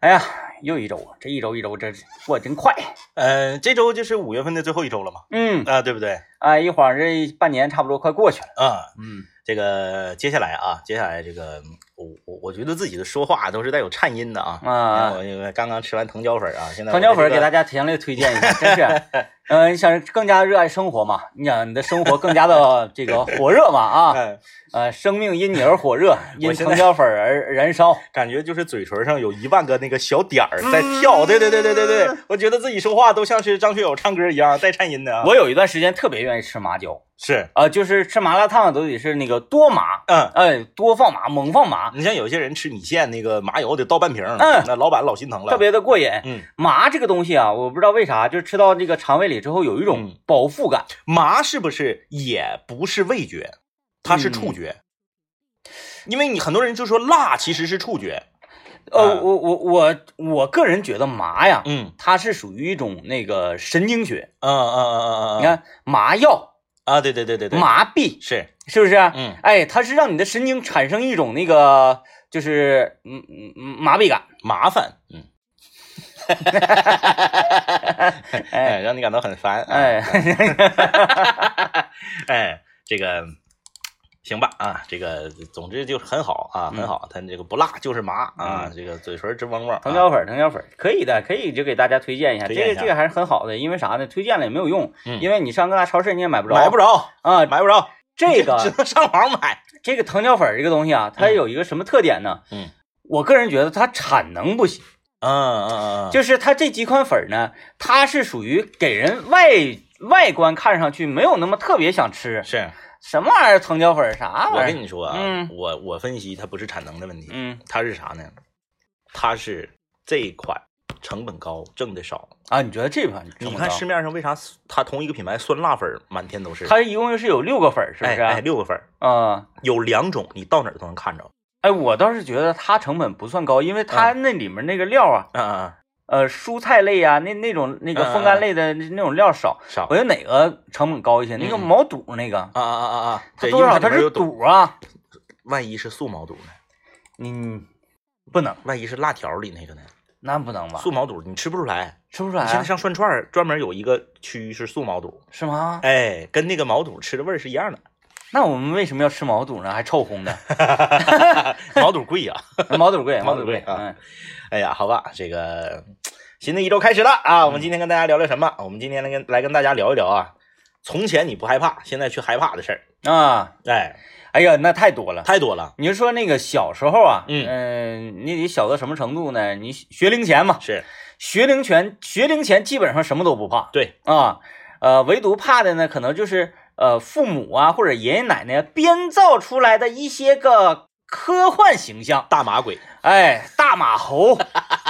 哎呀，又一周，这一周一周这过得真快。呃，这周就是五月份的最后一周了嘛，嗯，啊，对不对？啊，一晃这半年差不多快过去了。啊，嗯，这个接下来啊，接下来这个我我我觉得自己的说话都是带有颤音的啊。啊我因为刚刚吃完藤椒粉啊，现在藤椒粉给大家家强烈推荐一下，真是，嗯、你想更加热爱生活嘛？你想你的生活更加的 这个火热嘛？啊，嗯，呃，生命因你而火热，因藤椒粉而燃烧。感觉就是嘴唇上有一万个那个小点儿在跳，对对对对对对，我觉得自己说话都像是张学友唱歌一样带颤音的啊。我有一段时间特别愿意吃麻椒，是，啊、就是吃麻辣烫都得是那个多麻，嗯。哎，多放麻，猛放麻，你像有些人吃米线，那个麻油得倒半瓶，嗯那老板老心疼了。特别的过瘾。嗯，麻这个东西啊，我不知道为啥，就吃到这个肠胃里之后有一种嗯饱腹感。麻是不是也不是味觉，它是嗯触觉？因为你很多人就说辣其实是触觉，呃，啊。我我我我个人觉得麻呀，嗯。它是属于一种那个神经学。嗯嗯嗯嗯嗯，你看麻药、啊，对对对对对，麻痹，是，是不是？嗯。哎，它是让你的神经产生一种那个就是嗯嗯嗯麻痹感。麻烦，嗯，哎 哎，让你感到很烦，啊。哎，哎，这个行吧啊，这个总之就是很好啊，很好，它这个不辣就是麻啊，嗯这个嘴唇直嗡嗡，藤椒粉，藤椒粉可以的，可以就给大家推荐一下，这个这个还是很好的，因为啥呢？推荐了也没有用，嗯因为你上各大超市你也买不着，买不着，啊。买不着，这个只能上网买，这个藤椒粉这个东西啊，它嗯有一个什么特点呢？嗯，我个人觉得它产能不行，嗯嗯嗯嗯，就是它这几款粉呢，它是属于给人外外观看上去没有那么特别想吃，是。什么玩意儿藤椒粉啥我玩意儿？我跟你说啊，嗯我我分析它不是产能的问题，嗯它是啥呢？它是这一款成本高，挣的少。啊，你觉得这款你看市面上为啥它同一个品牌酸辣粉满天都是？它一共是有六个粉儿，是不是？哎哎六个粉儿，啊。有两种，你到哪儿都能看着。哎，我倒是觉得它成本不算高，因为它那里面那个料啊，嗯嗯呃，蔬菜类啊，那那种那个风干类的那那种料少。少我觉得哪个成本高一些？那个嗯毛肚那个，啊啊啊啊啊！它对，多少？它是肚，啊，万一是素毛肚呢？你，不能，万一是辣条里那个呢？那不能吧？素毛肚你吃不出来。吃不出来现在上涮串专门有一个区域是素毛肚，是吗？哎，跟那个毛肚吃的味儿是一样的。那我们为什么要吃毛肚呢？还臭烘的，毛肚贵呀、毛肚贵，毛肚贵毛肚贵啊嗯，哎呀，好吧，这个新的一周开始了啊！我们今天跟大家聊聊什么？我们今天来跟来跟大家聊一聊啊，从前你不害怕，现在却害怕的事儿。啊，哎，哎呀，那太多了。太多了。你就说那个小时候啊，嗯呃你得小到什么程度呢？你学龄前嘛，是学龄前，学龄前基本上什么都不怕对，啊，呃，唯独怕的呢，可能就是呃父母啊或者爷爷奶奶编造出来的一些个科幻形象，大马鬼。哎，大马猴，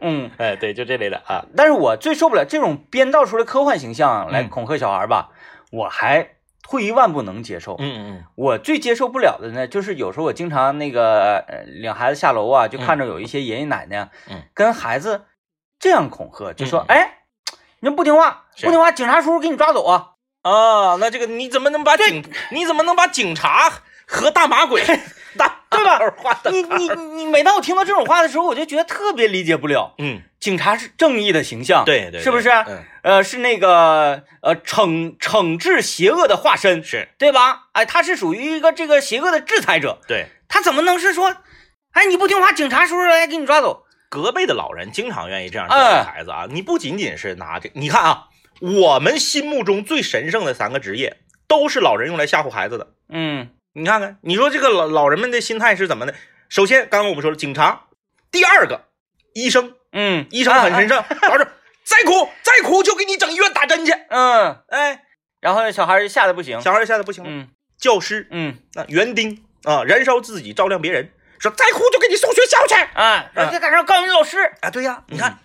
嗯，哎，对，就这类的啊。但是我最受不了这种编造出来科幻形象来嗯恐吓小孩吧，我还退一万步能接受。嗯嗯我最接受不了的呢，就是有时候我经常那个呃领孩子下楼啊，就看着有一些爷爷奶奶啊，嗯跟孩子这样恐吓，就说嗯：“哎，你不听话，不听话，警察叔叔给你抓走啊嗯。啊，那这个你怎么能把警你怎么能把警察和大马鬼大 对吧画！”的？你你你，每当我听到这种话的时候，我就觉得特别理解不了。嗯，警察是正义的形象，对对，是不是？嗯，呃，是那个呃惩惩治邪恶的化身，是对吧？哎，他是属于一个这个邪恶的制裁者，对。他怎么能是说，哎，你不听话，警察叔叔来给你抓走？隔辈的老人经常愿意这样教育孩子啊！你不仅仅是拿这，你看啊，我们心目中最神圣的三个职业，都是老人用来吓唬孩子的。嗯你看看，你说这个老老人们的心态是怎么的？首先，刚刚我们说了警察，第二个医生，嗯，医生很神圣，老师 再哭再哭就给你整医院打针去。嗯，哎，然后小孩就吓得不行，小孩吓得不行了。嗯教师嗯那园丁啊，燃烧自己照亮别人，说再哭就给你送学校去。啊，嗯再赶上告诉你老师，啊，对呀，你看、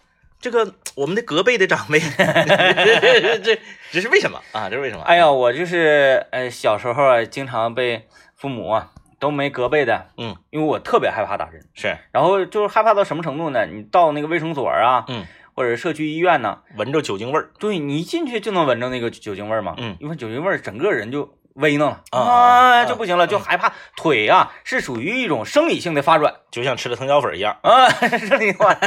这个我们的隔辈的长辈，这这这是为什么啊？这是为什么？哎呀，，我就是呃小时候啊，经常被父母啊都没隔辈的，嗯，因为我特别害怕打针，是然后就是害怕到什么程度呢？你到那个卫生所啊，嗯，或者社区医院呢，闻着酒精味儿，对你一进去就能闻着那个酒精味儿嘛，嗯因为酒精味儿整个人就微弄了啊就不行了，就害怕腿啊是属于一种生理性的发软就像吃了藤椒粉一样。啊，生理化。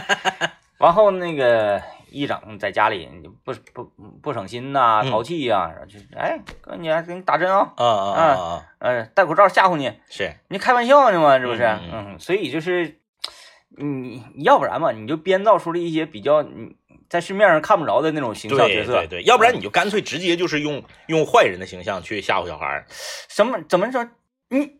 然后那个一整在家里不不不省心呐、嗯淘气呀、就哎哥你还给你打针啊，啊啊啊啊！呃戴口罩吓唬你，是，你开玩笑呢吗？这不是？嗯所以就是你要不然嘛，你就编造出了一些比较你在市面上看不着的那种形象角色。对对对，要不然你就干脆直接就是用用坏人的形象去吓唬小孩儿。什么怎么说？你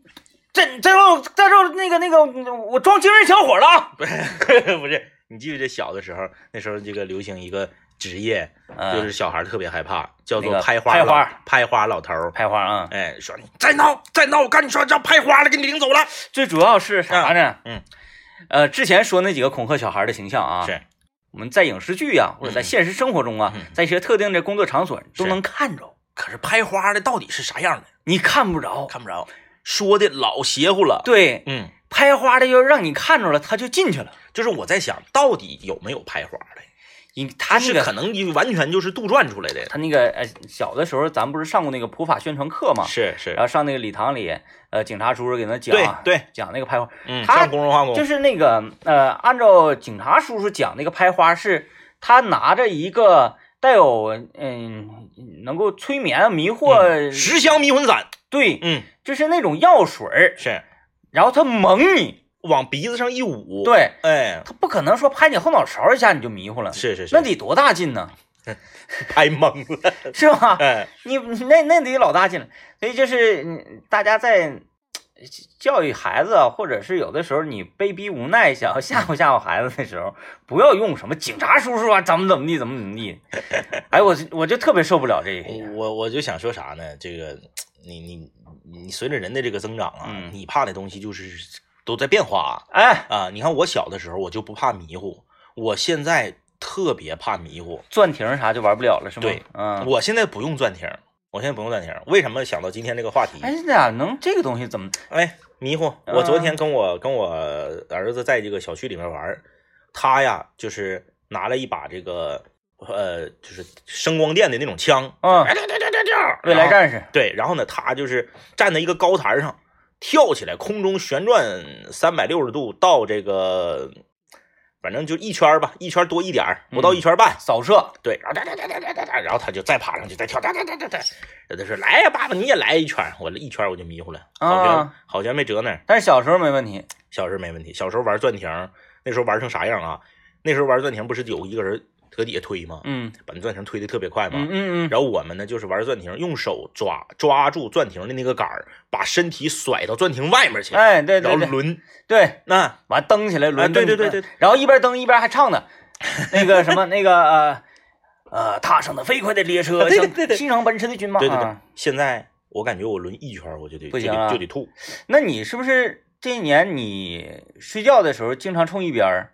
这这时候这时候那个那个我装精神小伙了啊！不是，你记不记得小的时候，那时候这个流行一个职业，就是小孩特别害怕，叫做拍花老拍花拍花老头儿。拍花啊。哎，说你再闹再闹，我跟你说要拍花了，给你领走了。最主要是啥呢？嗯，呃，之前说那几个恐吓小孩的形象啊，是，我们在影视剧呀、或者在现实生活中啊，在一些特定的工作场所都能看着，可是拍花的到底是啥样的？你看不着。看不着，说的老邪乎了。对，嗯，拍花的要让你看着了，他就进去了。就是我在想，到底有没有拍花的？因他那个是可能就完全就是杜撰出来的。他那个呃，小的时候咱不是上过那个普法宣传课嘛，是是。然，后上那个礼堂里，呃，警察叔叔给他讲对对，讲那个拍花，嗯，他上工人化工就是那个呃，按照警察叔叔讲那个拍花是，他拿着一个带有嗯能够催眠迷惑，嗯十香迷魂散，对，嗯，就是那种药水儿，是然后他蒙你，往鼻子上一捂，，对。哎，他不可能说拍你后脑勺一下你就迷糊了，是是是，那得多大劲呢，拍懵了，是吧？哎，你你那那得老大劲了，所以就是嗯大家在教育孩子啊，或者是有的时候你被逼无奈想要吓唬吓唬孩子的时候，不要用什么警察叔叔啊，怎么怎么地，怎么怎么地。哎，我我就特别受不了这个。我我就想说啥呢？这个你你你随着人的这个增长啊，嗯你怕的东西就是都在变化哎，啊。你看我小的时候我就不怕迷糊，我现在特别怕迷糊。钻亭啥就玩不了了，是吗？对，嗯。我现在不用钻停，我现在不用暂停。为什么想到今天这个话题？哎，这俩能这个东西怎么？哎，迷糊。我昨天跟我跟我儿子在这个小区里面玩，他呀就是拿了一把这个呃就是声光电的那种枪，嗯哎，对对对对对，未来战士。对，然后呢，他就是站在一个高台上，跳起来，空中旋转三百六十度到这个，反正就一圈儿吧，一圈多一点儿，不到一圈儿半。扫射，对，然后哒哒哒哒哒哒哒，然后他就再爬上去，再跳，哒哒哒哒哒。有的说来呀，爸爸你也来一圈儿，我一圈我就迷糊了，好像、啊好像没折那儿。但是小时候没问题。小时候没问题，小时候玩钻亭，那时候玩成啥样啊？那时候玩钻亭不是有一个人搁底下推嘛？嗯把那钻亭推的特别快嘛？嗯嗯嗯，然后我们呢，就是玩钻亭，用手抓抓住钻亭的那个杆儿，把身体甩到钻亭外面去，哎，对然对对后抡。对，那完蹬起来哎抡，对对对对，然后一边蹬一边还唱呢，那个什么那个呃呃，踏上的飞快的列车，啊对对对对西城奔驰的军马。对对对啊，现在我感觉我抡一圈我就得就不行啊得就得吐。那你是不是这一年你睡觉的时候经常冲一边儿？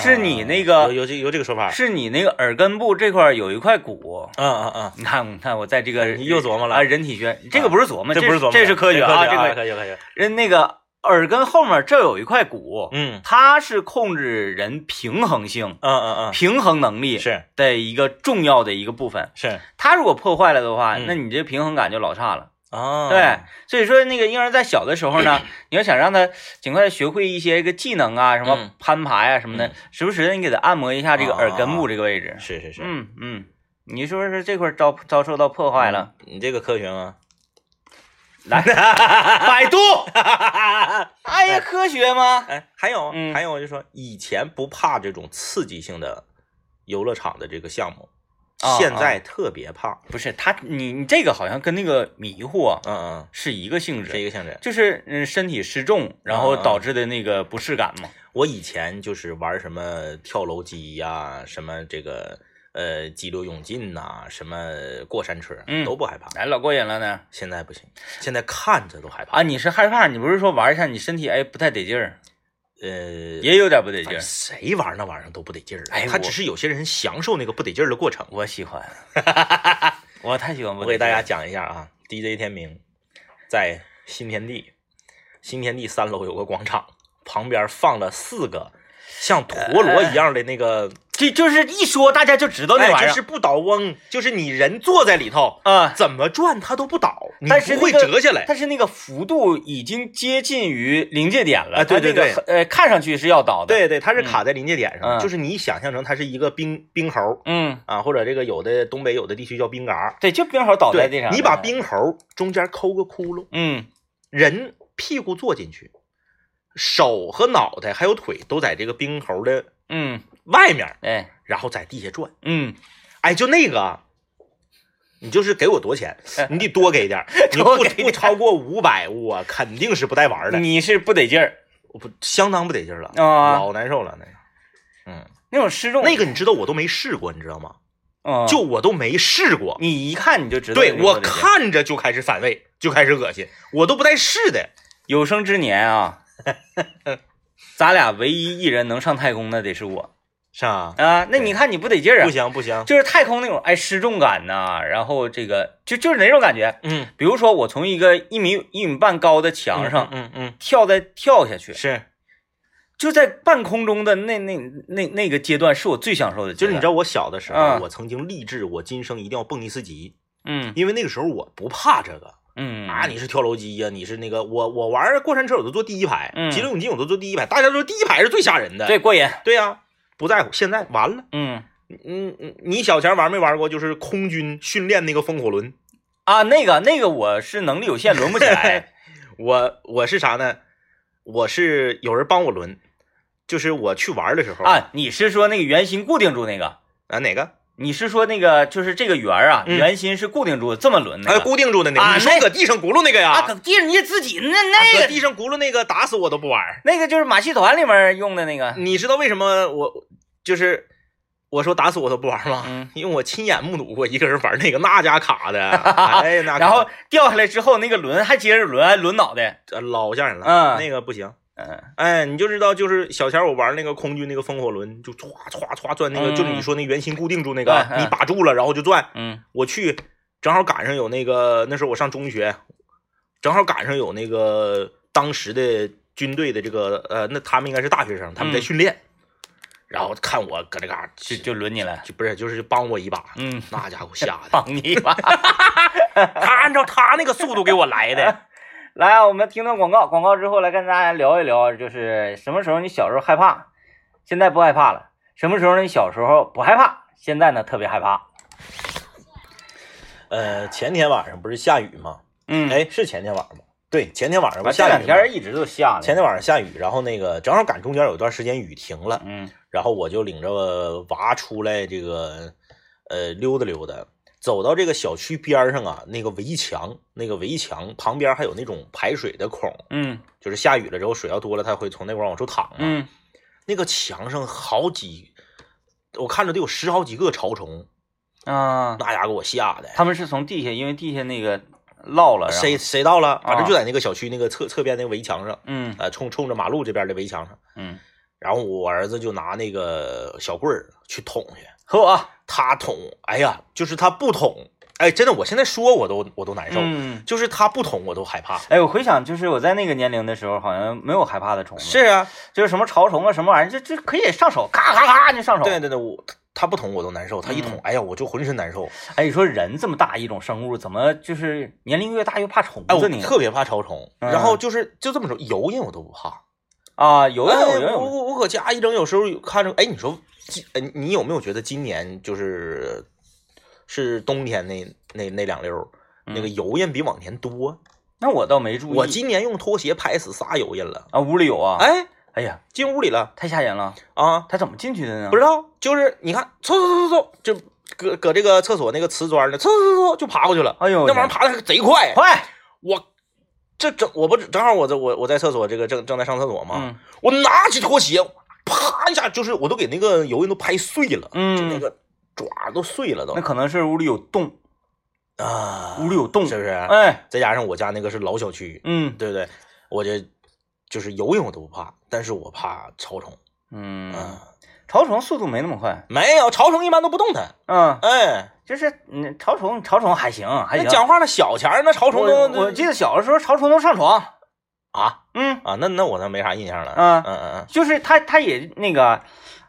是你那个啊有有这有这个说法？是你那个耳根部这块儿有一块骨。嗯嗯嗯，你看，你看，我在这个你又琢磨了啊，人体学，这个不是琢磨，这这不是琢磨，这是科学啊，这个科学科学。人那个耳根后面这有一块骨，嗯它是控制人平衡性、嗯嗯嗯平衡能力嗯，是的一个重要的一个部分。是它如果破坏了的话，嗯那你这平衡感就老差了。啊，对，所以说那个婴儿在小的时候呢，你要想让他尽快学会一些个技能啊，什么嗯攀爬呀、什么的嗯，时不时的你给他按摩一下这个啊耳根部这个位置。是是是，嗯嗯，你说是这块遭遭受到破坏了？你这个科学吗？来，百度，哎呀，科学吗？哎，还有嗯还有，就说以前不怕这种刺激性的游乐场的这个项目，啊现在特别胖。不是他，你你这个好像跟那个迷糊啊嗯嗯，是一个性质，是一个性质。就是嗯身体失重，然后导致的那个不适感嘛。我以前就是玩什么跳楼机呀、什么这个呃激流勇进呐、什么过山车，嗯都不害怕。哎，老过瘾了呢。现在不行，现在看着都害怕。啊，你是害怕？你不是说玩一下你身体哎不太得劲儿，呃，也有点不得劲儿。谁玩那玩意儿都不得劲儿他只是有些人享受那个不得劲儿的过程。我喜欢，我太喜欢不我得劲儿了。给大家讲一下啊，DJ 天明在新天地，新天地三楼有个广场，旁边放了四个像陀螺一样的那个，这就是一说大家就知道那玩意儿哎就是不倒翁，就是你人坐在里头，啊。怎么转它都不倒，你但是不会那个折下来。但是那个幅度已经接近于临界点了，啊对对对那个呃，看上去是要倒的。，对对，它是卡在临界点上，嗯就是你想象成它是一个冰冰猴嗯，啊，或者这个有的东北有的地区叫冰嘎。对，就冰猴倒在地上。你把，冰猴中间抠个窟窿，嗯人屁股坐进去，手和脑袋还有腿都在这个冰猴的嗯，外面，哎，然后在地下转。嗯，哎，就那个啊，你就是给我多钱，你得多给点儿，你不不超过五百，我肯定是不带玩的，你是不得劲儿我不相当不得劲儿了，啊，老难受了那个。嗯，那种失重，那个你知道我都没试过，你知道吗？嗯就我都没试过。你一看你就知道，对我，看着就开始反胃，就开始恶心，我都不带试的。有生之年啊，咱俩唯一一人能上太空的得是我是啊，啊。那你看你不得劲儿啊不？行不行，就是太空那种哎失重感呐、然后这个就就是哪种感觉？嗯，比如说我从一个一米一米半高的墙上嗯嗯，跳再跳下去，是，就在半空中的那那那那个阶段是我最享受的。就是你知道我小的时候，嗯我曾经立志，我今生一定要蹦一次级，嗯因为那个时候我不怕这个。嗯啊，你是跳楼机呀、你是那个我我玩过山车我都坐第一排，嗯激流勇进我都坐第一排，大家都说第一排是最吓人的。对过瘾，对呀、不在乎。现在完了，嗯嗯嗯，你小前玩没玩过？就是空军训练那个风火轮，啊那个那个我是能力有限，轮不起来。我我是啥呢？我是有人帮我轮，就是我去玩的时候啊，你是说那个圆心固定住那个？啊哪个？你是说那个就是这个圆啊，嗯圆心是固定住这么轮的？哎，固定住的那个，你说搁地上轱辘那个呀？啊，搁地上你自己那啊那个搁地上轱辘那个打死我都不玩。那个就是马戏团里面用的那个。你知道为什么我就是我说打死我都不玩吗？嗯，因为我亲眼目睹过一个人玩那个，那家卡的，哎，那然后掉下来之后，那个轮还接着轮，还轮脑袋。呃老吓人了，嗯那个不行。嗯哎，你就知道，就是小前我玩那个空军那个风火轮，就歘歘歘转那个，嗯就是你说那圆心固定住那个，嗯你把住了，然后就转。嗯我去，正好赶上有那个，那时候我上中学，正好赶上有那个当时的军队的这个呃，那他们应该是大学生，他们在嗯训练，然后看我搁这嘎就就轮你了。就不是就是帮我一把，嗯，那家伙 吓的，帮你一把。他按照他那个速度给我来的，来啊，我们听段广告，广告之后来跟大家聊一聊，就是什么时候你小时候害怕，现在不害怕了；什么时候你小时候不害怕，现在呢特别害怕。呃，前天晚上不是下雨吗？嗯，哎，是前天晚上吗？对，前天晚上不下雨吗天一直都下呢。前天晚上下雨，然后那个正好赶中间有一段时间雨停了，嗯然后我就领着娃出来这个呃溜达溜达，走到这个小区边上啊，那个围墙，那个围墙旁边还有那种排水的孔，嗯就是下雨了之后水要多了，它会从那块往出淌嘛。嗯，那个墙上好几，我看着得有十好几个潮虫，啊，那家给我吓的。他们是从地下，因为地下那个涝了，谁谁到了？反正啊就在那个小区那个侧侧边那个围墙上，嗯呃，冲冲着马路这边的围墙上。嗯，然后我儿子就拿那个小棍儿去捅去，和我啊，他捅，哎呀，就是他不捅，哎，真的，我现在说我都我都难受，嗯，就是他不捅我都害怕。哎，我回想，就是我在那个年龄的时候，好像没有害怕的虫子，是啊，就是什么潮虫啊，什么玩意儿，这这可以上手，咔咔咔就上手。对对对，我他不捅我都难受，他一捅，嗯哎呀，我就浑身难受。哎，你说人这么大一种生物，怎么就是年龄越大越怕虫哎，子呢？我特别怕潮虫，嗯然后就是就这么说，油烟我都不怕。啊，油印哎我我我搁家一整，有时候看着，哎，你说今，哎，你有没有觉得今年就是是冬天那那那两溜儿，那个嗯油印比往年多？那我倒没注意。我今年用拖鞋拍死仨油印了。啊，屋里有啊。哎，哎呀，进屋里了太吓人了！啊！他怎么进去的呢？不知道，就是你看，嗖嗖嗖嗖，就搁搁这个厕所那个瓷砖呢，嗖嗖嗖就爬过去了。哎呦，那玩意儿爬的贼快，快！我这正我不正好我这我我在厕所这个正正在上厕所嘛，嗯我拿起拖鞋，啪一下就是我都给那个油印都拍碎了，嗯就那个爪都碎了都那可能是屋里有洞，啊，屋里有洞。是不是？哎，再加上我家那个是老小区，嗯对不对？我这就是游泳我都不怕，但是我怕潮虫。嗯，嗯，潮虫速度没那么快。没有潮虫一般都不动弹。嗯，哎，就是嗯，潮虫潮虫还行还行。那讲话那，小钱儿那潮虫我都我记得小的时候潮虫都上床，啊嗯啊，那那我倒没啥印象了。啊，嗯嗯就是他他也那个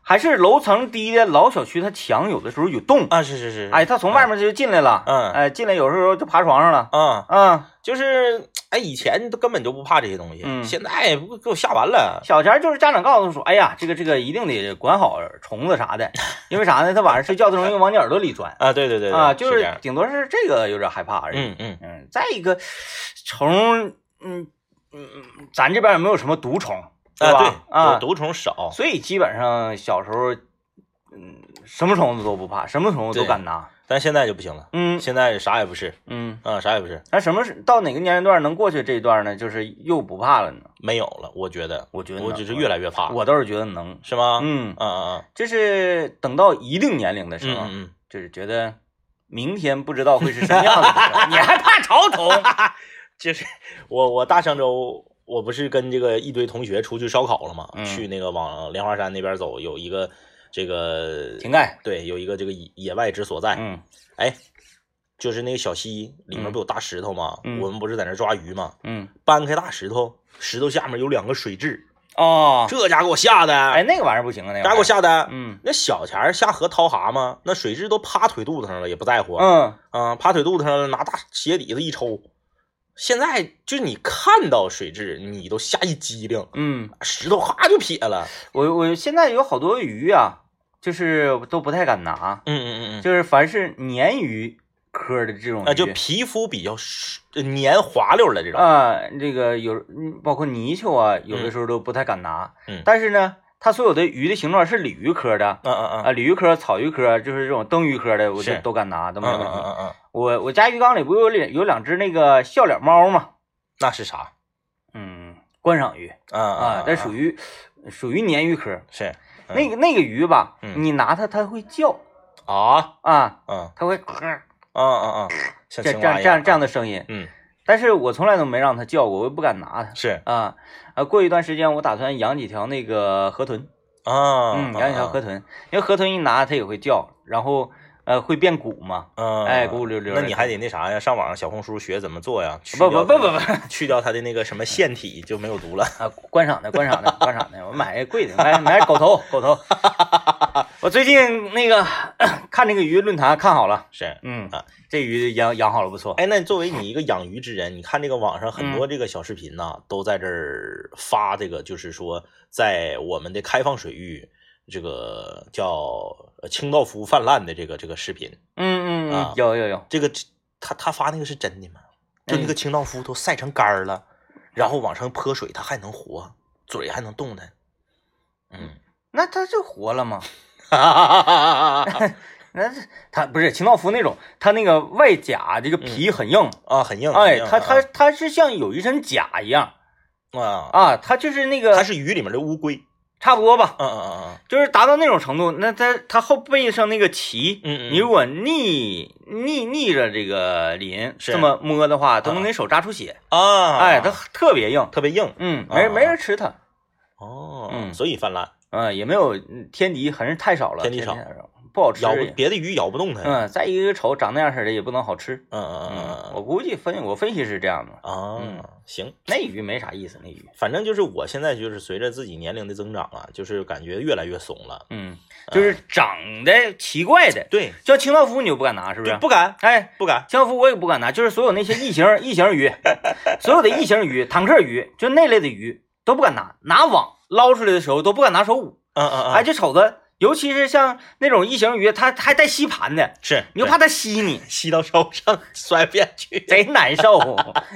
还是楼层低的老小区，它墙有的时候有洞嗯，，啊是是是，哎，他从外面就进来了，嗯哎，进来有时候就爬床上了，嗯，嗯，就是哎，以前都根本就不怕这些东西，嗯现在不给我吓完了。小前儿就是家长告诉说，哎呀，这个这个一定得管好虫子啥的，因为啥呢？他晚上睡觉的容易往你耳朵里钻啊，对对对对啊，就是顶多是这个有点害怕而已。嗯嗯嗯，再一个虫，嗯嗯嗯，咱这边也没有什么毒虫，对，吧？对啊，毒虫少，所以基本上小时候，嗯，什么虫子都不怕，什么虫子都敢拿。但现在就不行了，嗯现在啥也不是嗯，啊，啥也不是，那什么是到哪个年龄段能过去这一段呢？就是又不怕了呢？没有了。我觉得，我觉得我只是越来越怕，我倒是觉得能。是吗？嗯，嗯嗯就是等到一定年龄的时候，就是觉得明天不知道会是什么样子的时候，你还怕潮虫？就是 我我大上周我不是跟这个一堆同学出去烧烤了吗？嗯去那个往莲花山那边走，有一个这个井盖，对，有一个这个野野外之所在，嗯哎，就是那个小溪里面不有大石头吗？嗯我们不是在那抓鱼吗？嗯，搬开大石头，石头下面有两个水蛭，哦，这家给我吓的，哎，那个玩意儿不行啊，那个家给我吓的。嗯那小前儿下河掏蛤蟆，那水蛭都趴腿肚子上了，也不在乎。嗯啊，趴腿肚子上了，拿大鞋底子一抽。现在就是你看到水蛭，你都吓一激灵，嗯，石头哈就撇了。我我现在有好多鱼啊，就是都不太敢拿，嗯嗯嗯嗯，就是凡是鲶鱼科的这种就皮肤比较湿黏滑溜的这种。啊，这个有嗯包括泥鳅啊，有的时候都不太敢拿。嗯但是呢，它所有的鱼的形状是鲤鱼科的嗯嗯嗯啊，鲤鱼科、草鱼科，就是这种灯鱼科的，我就都敢拿，都没问题。嗯嗯嗯，我我家鱼缸里不有两有两只那个笑脸猫吗？那是啥？嗯，观赏鱼啊啊，这属于于属于鲶鱼科。是嗯那个那个鱼吧，嗯你拿它它会叫啊，啊，嗯它会啊啊啊，像这这样这样这样样的声音。嗯，但是我从来都没让它叫过，我也不敢拿它是啊。啊，过一段时间我打算养几条那个河豚，啊，嗯，养几条河豚，因为河豚一拿它也会叫，然后呃会变鼓嘛，嗯，哎咕溜溜的那你还得那啥呀？上网上小红书学怎么做呀？去不不不不不 去掉它的那个什么腺体就没有毒了。啊，观赏的观赏的观赏的，我买个贵的，买买狗头狗头。我最近那个 看那个鱼论坛看好了，是，嗯啊，这鱼养养好了不错，哎，那作为你一个养鱼之人，你看这个网上很嗯多这个小视频呐、都在这儿发这个，就是说在我们的开放水域，这个叫呃清道夫泛滥的这个这个视频，嗯嗯有有有，这个他他发那个是真的吗？就嗯那个清道夫都晒成干儿了，然后往上泼水，它还能活，嘴还能动弹。嗯，那它就活了吗？哈哈哈哈哈那是它不是清道夫那种，它那个外甲这个皮很硬，啊，很硬，哎，它它它是像有一身甲一样啊，啊，它就是那它个是鱼里面的乌龟。差不多吧，嗯嗯嗯嗯。就是达到那种程度。那它它后背上那个鳍，嗯嗯，你如果逆逆逆着这个鳞是。这么摸的话，都啊。能给手扎出血。啊，哎，它特别硬，特别硬。嗯，啊。没人没人吃它，哦，嗯。所以泛滥，嗯，也没有嗯天敌，还是太少了，天敌少，不好吃咬。别的鱼咬不动它。嗯，再一个瞅长那样式的也不能好吃。嗯嗯嗯嗯，嗯我估计分我分析是这样的，啊嗯，行，那鱼没啥意思，那鱼，反正就是我现在就是随着自己年龄的增长啊，就是感觉越来越怂了。嗯，就是长得奇怪的，对，叫清道夫你就不敢拿，是不是？不敢哎，不敢。清道夫我也不敢拿，就是所有那些异形异形鱼，所有的异形鱼、坦克鱼，就那类的鱼都不敢拿，拿网捞出来的时候都不敢拿手捂，嗯嗯嗯，哎，就瞅着，尤其是像那种异形鱼，它它还带吸盘的，是，你就怕它吸你，吸到手上 摔不下去。贼难受，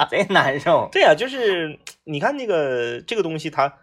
贼难受。对呀、就是你看那个这个东西它，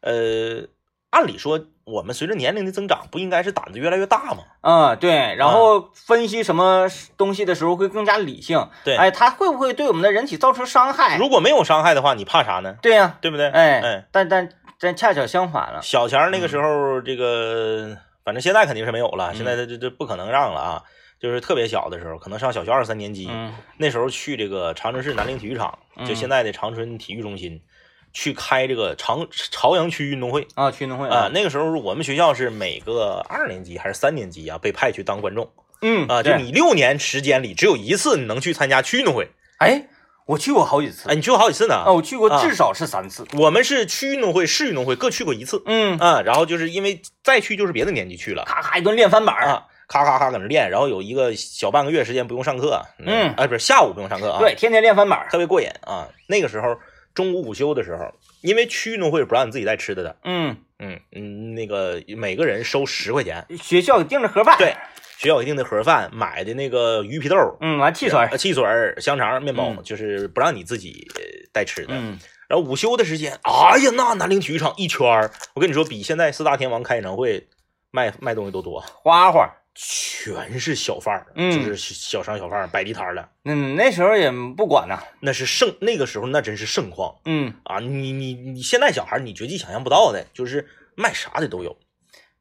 呃，按理说我们随着年龄的增长，不应该是胆子越来越大吗？嗯，对，然后分析什么东西的时候会更加理性。对哎，它会不会对我们的人体造成伤害？如果没有伤害的话，你怕啥呢？对呀、对不对？哎，哎，但但但恰巧相反了。小钱儿那个时候，这个反正现在肯定是没有了，嗯现在这这这不可能让了啊。就是特别小的时候，可能上小学二三年级，嗯那时候去这个长春市南陵体育场，就嗯现在的长春体育中心，去开这个长朝阳区运动会啊，去运动会啊。，那个时候我们学校是每个二年级还是三年级啊被派去当观众嗯啊，就你六年时间里只有一次你能去参加区运动会。哎，我去过好几次。哎，你去过好几次呢？啊，我去过啊。至少是三次。我们是区运动会、市运动会各去过一次。嗯，啊，然后就是因为再去就是别的年级去了。咔咔一顿练翻板。啊，咔咔咔搁那练，然后有一个小半个月时间不用上课，嗯。啊不是下午不用上课啊，对，，天天练翻板。特别过瘾啊。那个时候中午午休的时候，因为区运动会不让你自己带吃的的，嗯，嗯嗯，那个每个人收十块钱，学校给订的盒饭。对，学校一定的盒饭，买的那个鱼皮豆。嗯，完汽水汽水、香肠、面包，嗯就是不让你自己呃带吃的。嗯，然后午休的时间，哎呀，那南陵体育场一圈儿，我跟你说，比现在四大天王开演唱会卖卖东西都多，花花。全是小贩儿，嗯就是小商小贩儿摆地摊儿的，嗯，那时候也不管呐。那是盛，那个时候那真是盛况嗯，啊！你你你现在小孩儿你绝技想象不到的，就是卖啥的都有，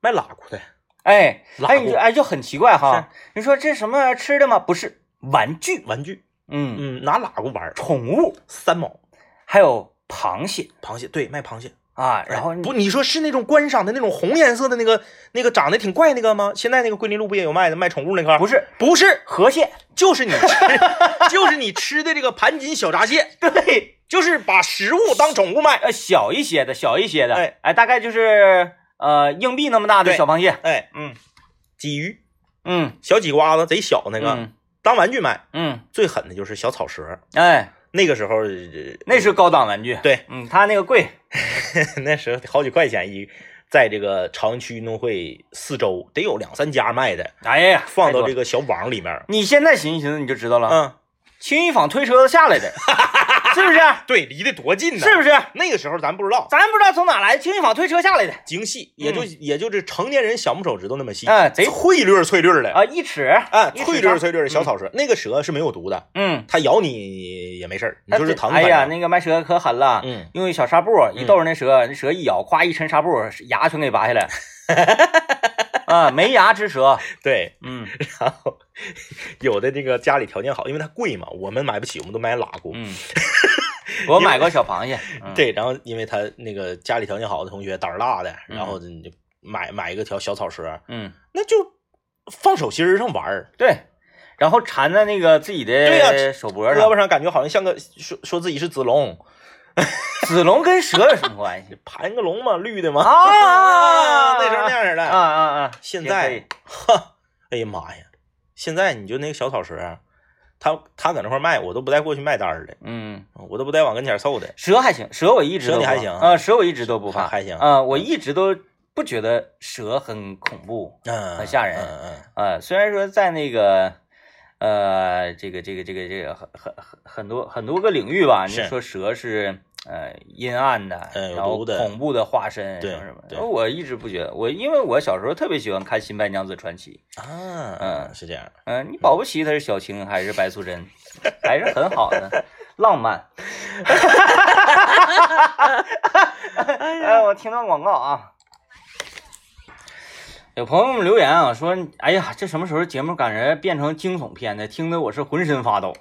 卖拉裤的，哎，拉哎，你过说哎就很奇怪哈。你说这什么吃的吗？不是，玩具。玩具，嗯，嗯，拿拉过玩，宠物，三毛，还有螃蟹螃蟹，对，卖螃蟹。啊。然后哎不，你说是那种观赏的那种红颜色的那个那个长得挺怪那个吗？现在那个桂林路不也有卖的卖宠物那块儿？不是不是，河蟹。就是你吃，就是你吃的这个盘锦小闸蟹，对，就是把食物当宠物卖。呃，小一些的，小一些的。哎哎，大概就是呃硬币那么大的小螃蟹。哎，嗯鲫鱼、嗯小鲫瓜子贼小那个，嗯当玩具卖。嗯，最狠的就是小草蛇，哎，那个时候呃那是高档玩具。对，嗯，它那个贵。那时候好几块钱一，在这个朝阳区运动会四周得有两三家卖的，哎呀，放到这个小网里面。你现在寻思寻思你就知道了。嗯，轻一坊推车子下来的，是不是？对，离得多近呢？是不是？那个时候咱不知道，咱不知道从哪来，清一坊推车下来的精细，也就、也就是成年人小拇手指头那么细，哎贼脆溜儿脆溜儿的，啊，一尺哎，一尺脆溜儿长脆溜儿的小草蛇。那个蛇是没有毒的，嗯，它咬你也没事儿，你就是疼。哎呀，那个卖蛇可狠了，嗯，用一小纱布一逗着那蛇，那蛇一咬，咵一抻纱布，牙全给拔下来。啊，没牙之蛇，对。嗯。然后有的这个家里条件好，因为它贵嘛，我们买不起，我们都买拉姑。嗯，我买过小螃蟹，嗯，对，然后因为他那个家里条件好的同学胆儿大的，嗯。然后你就买买一个条小草蛇，嗯，那就放手心上玩儿，对，然后缠在那个自己的对呀的手脖上。胳膊。上感觉好像像个说说自己是子龙，子龙跟蛇有什么关系？盘个龙嘛，绿的嘛，啊，那时候那样式啊的。啊啊！也可现在，哈，哎呀妈呀！现在你就那个小草蛇，他他搁那块儿卖，我都不带过去卖单儿的，嗯，我都不带往跟前凑的。蛇还行，蛇我一直都不怕蛇你还行啊，蛇我一直都不怕，还还行啊，我一直都不觉得蛇很恐怖，嗯，很吓人嗯嗯啊，虽然说在那个。呃，这个这个这个这个很很很很多很多个领域吧，你说蛇是呃阴暗的，然后恐怖的化身，对什么什么的。对我一直不觉得，我因为我小时候特别喜欢看《新白娘子传奇》，啊，嗯是这样。嗯、你保不齐她是小青还是白素贞，还是很好的浪漫。哎，我听到广告啊。有朋友们留言啊，说，哎呀，这什么时候节目感觉变成惊悚片的？听得我是浑身发抖。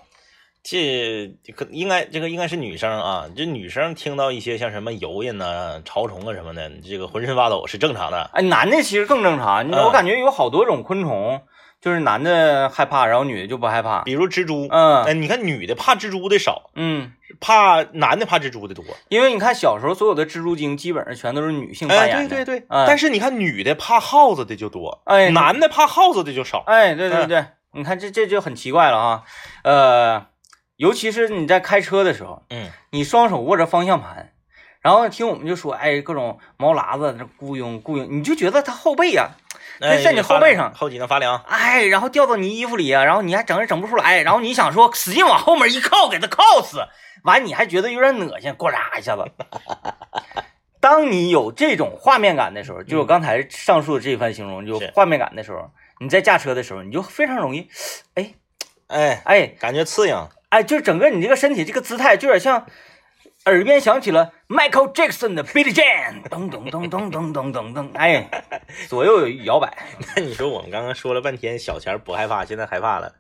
这可应该这个应该是女生啊，这女生听到一些像什么油印呐、潮虫啊什么的，这个浑身发抖是正常的。哎，男的其实更正常，我感觉有好多种昆虫，就是男的害怕，然后女的就不害怕。比如蜘蛛，嗯哎，你看女的怕蜘蛛的少，嗯，怕男的怕蜘蛛的多。因为你看小时候所有的蜘蛛精基本上全都是女性扮哎，演的。对对对，嗯但是你看女的怕耗子的就多，哎男的怕耗子的就少。哎，对对嗯对，你看这这就很奇怪了啊，呃，尤其是你在开车的时候，嗯，你双手握着方向盘，然后听我们就说，哎，各种毛喇子这雇佣雇佣，你就觉得他后背呀、哎在你后背上后脊梁发凉。哎，然后掉到你衣服里啊，然后你还整也整不出来，然后你想说使劲往后面一靠，给他靠死，完你还觉得有点恶心，呱嚓一下子。当你有这种画面感的时候，就我刚才上述的这一番形容，就画面感的时候，你在驾车的时候，你就非常容易，哎哎，哎感觉刺痒。哎，就整个你这个身体这个姿态，就有点像耳边响起了 Michael Jackson 的 Billie Jean，噔噔噔噔噔噔噔噔，哎，左右摇摆。那你说我们刚刚说了半天小钱儿不害怕，现在害怕了，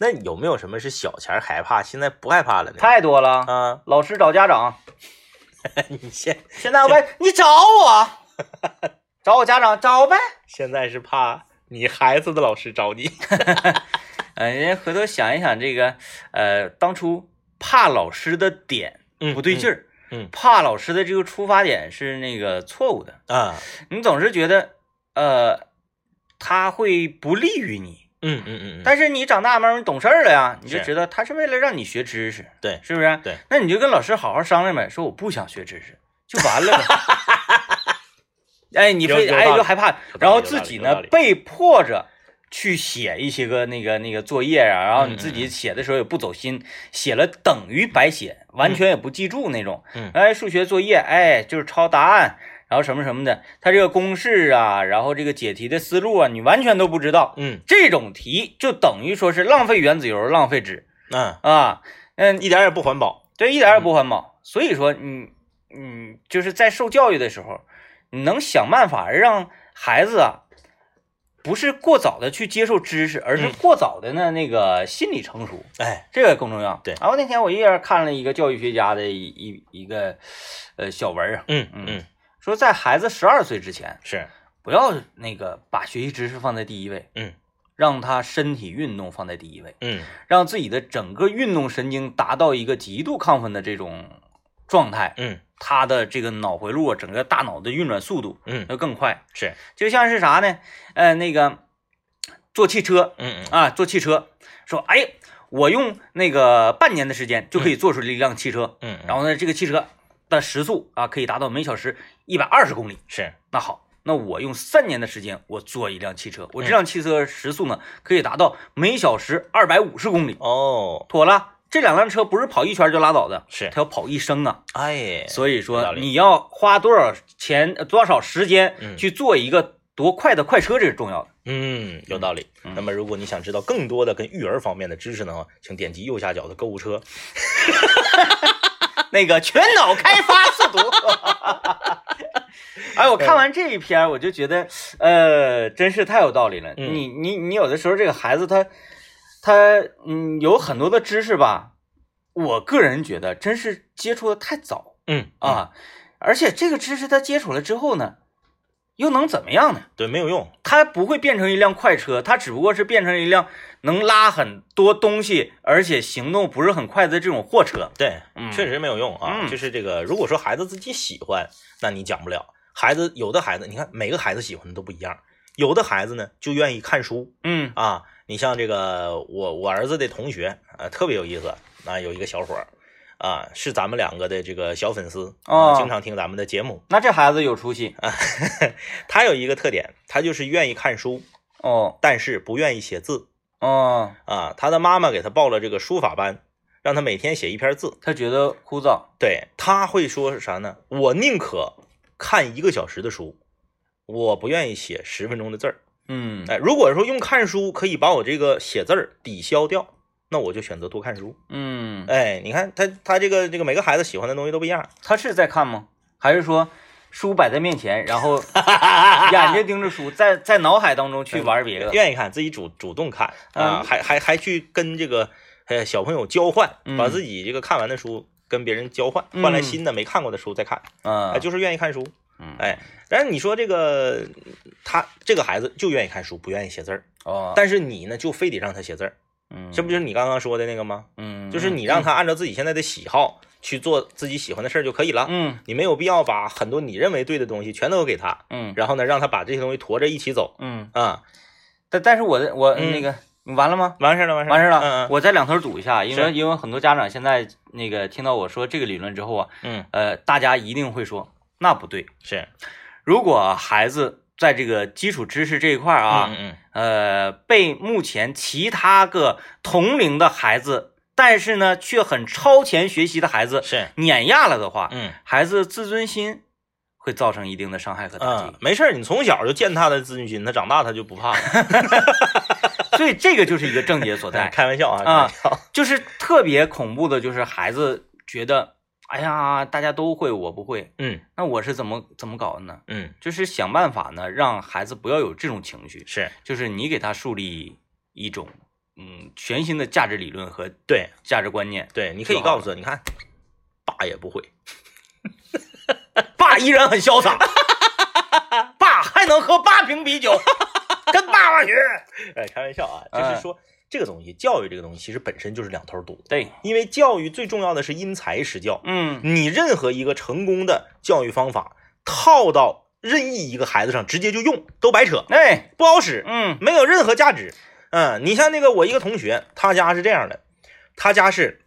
那有没有什么是小钱儿害怕，现在不害怕了呢？太多了，啊，老师找家长，你现现在我呗，你找我，找我家长找呗。现在是怕你孩子的老师找你。呃，人家回头想一想这个，呃，当初怕老师的点嗯，不对劲儿，嗯嗯怕老师的这个出发点是那个错误的，啊，你总是觉得呃他会不利于你。嗯嗯嗯嗯，但是你长大慢慢懂事儿了呀，你就知道他是为了让你学知识，对是不是？对，那你就跟老师好好商量呗，说我不想学知识，就完了呗。哎，你非哎就害怕，然后自己呢被迫着去写一些个那个那个作业啊，然后你嗯自己写的时候也不走心，写了等于白写，完全也不记住那种。嗯哎，数学作业，哎，就是抄答案，然后什么什么的，它这个公式啊，然后这个解题的思路啊，你完全都不知道。嗯这种题就等于说是浪费原子油、浪费纸嗯，啊，嗯，一点也不环保。对，一点也不环保。所以说，你嗯，就是在受教育的时候，你能想办法让孩子啊，不是过早的去接受知识，而是嗯。过早的呢那个心理成熟，哎，这个更重要。对。然后那天我一人看了一个教育学家的一一一个呃小文啊，嗯嗯。嗯，说在孩子十二岁之前，是，不要那个把学习知识放在第一位，嗯，让他身体运动放在第一位。嗯。让自己的整个运动神经达到一个极度亢奋的这种状态，嗯他的这个脑回路啊，整个大脑的运转速度嗯，要更快。是，就像是啥呢？呃，那个坐汽车嗯嗯啊，坐汽车，说，哎，我用那个半年的时间就可以做出来一辆汽车，嗯，然后呢，这个汽车的时速啊，可以达到每小时一百二十公里。是，那好，那我用三年的时间，我做一辆汽车，我这嗯辆汽车时速呢，可以达到每小时二百五十公里。哦，妥了，这两辆车不是跑一圈就拉倒的，是它要跑一生啊。哎，所以说你要花多少钱、呃多少时间嗯去做一个多快的快车，这是重要的。嗯，有道理。嗯那么，如果你想知道更多的跟育儿方面的知识呢，请点击右下角的购物车。那个全脑开发速读。哎，我看完这一篇，我就觉得，呃，真是太有道理了。嗯你你你有的时候这个孩子他他嗯有很多的知识吧，我个人觉得真是接触的太早嗯，啊，而且这个知识他接触了之后呢，又能怎么样呢？对，没有用。它不会变成一辆快车，它只不过是变成一辆能拉很多东西，而且行动不是很快的这种货车。对，嗯确实没有用啊。嗯就是这个，如果说孩子自己喜欢，那你讲不了。孩子有的孩子，你看每个孩子喜欢的都不一样。有的孩子呢就愿意看书嗯啊。你像这个我我儿子的同学，呃，特别有意思啊，有一个小伙儿啊，是咱们两个的这个小粉丝哦啊，经常听咱们的节目。那这孩子有出息啊 他有一个特点，他就是愿意看书，哦但是不愿意写字哦，啊。他的妈妈给他报了这个书法班，让他每天写一篇字。他觉得枯燥。对他会说是啥呢？我宁可看一个小时的书，我不愿意写十分钟的字儿。嗯哎，如果说用看书可以把我这个写字儿抵消掉，那我就选择多看书。嗯，哎，你看他他这个这个每个孩子喜欢的东西都不一样。他是在看吗？还是说书摆在面前，然后 眼睛盯着书，在在脑海当中去玩别的？愿意看，自己主主动看啊，嗯还还还去跟这个呃小朋友交换，嗯把自己这个看完的书跟别人交换，嗯换来新的没看过的书再看，嗯哎，，就是愿意看书。嗯。哎，但是你说这个他这个孩子就愿意看书，不愿意写字儿，哦，但是你呢就非得让他写字儿，嗯，这不就是你刚刚说的那个吗？嗯，就是你让他按照自己现在的喜好去做自己喜欢的事儿就可以了，嗯。你没有必要把很多你认为对的东西全都给他，嗯。然后呢让他把这些东西驮着一起走嗯，啊。但但是我的我嗯那个你完了吗？完事儿了，完事儿完事儿了，嗯嗯。我再两头堵一下，因为因为很多家长现在那个听到我说这个理论之后啊，嗯，呃，大家一定会说那不对。是如果孩子在这个基础知识这一块儿啊，嗯嗯呃，被目前其他个同龄的孩子，但是呢却很超前学习的孩子嗯是碾压了的话，嗯孩子自尊心会造成一定的伤害和打击嗯，。没事儿，你从小就践踏他的自尊心，他长大他就不怕了。所以这个就是一个症结所在。开玩笑啊，开啊。就是特别恐怖的，就是孩子觉得，哎呀，大家都会，我不会，嗯那我是怎么怎么搞的呢？嗯，就是想办法呢，让孩子不要有这种情绪，是就是你给他树立一种嗯全新的价值理论和对价值观念。对，你可以告诉他，你看，爸也不会。爸依然很潇洒，爸还能喝八瓶啤酒，跟爸爸学。哎，开玩笑啊，哎就是说这个东西，教育这个东西其实本身就是两头堵，对，因为教育最重要的是因材施教。嗯你任何一个成功的教育方法套到任意一个孩子上直接就用，都白扯，哎，不好使，嗯没有任何价值。嗯，你像那个我一个同学，他家是这样的，他家是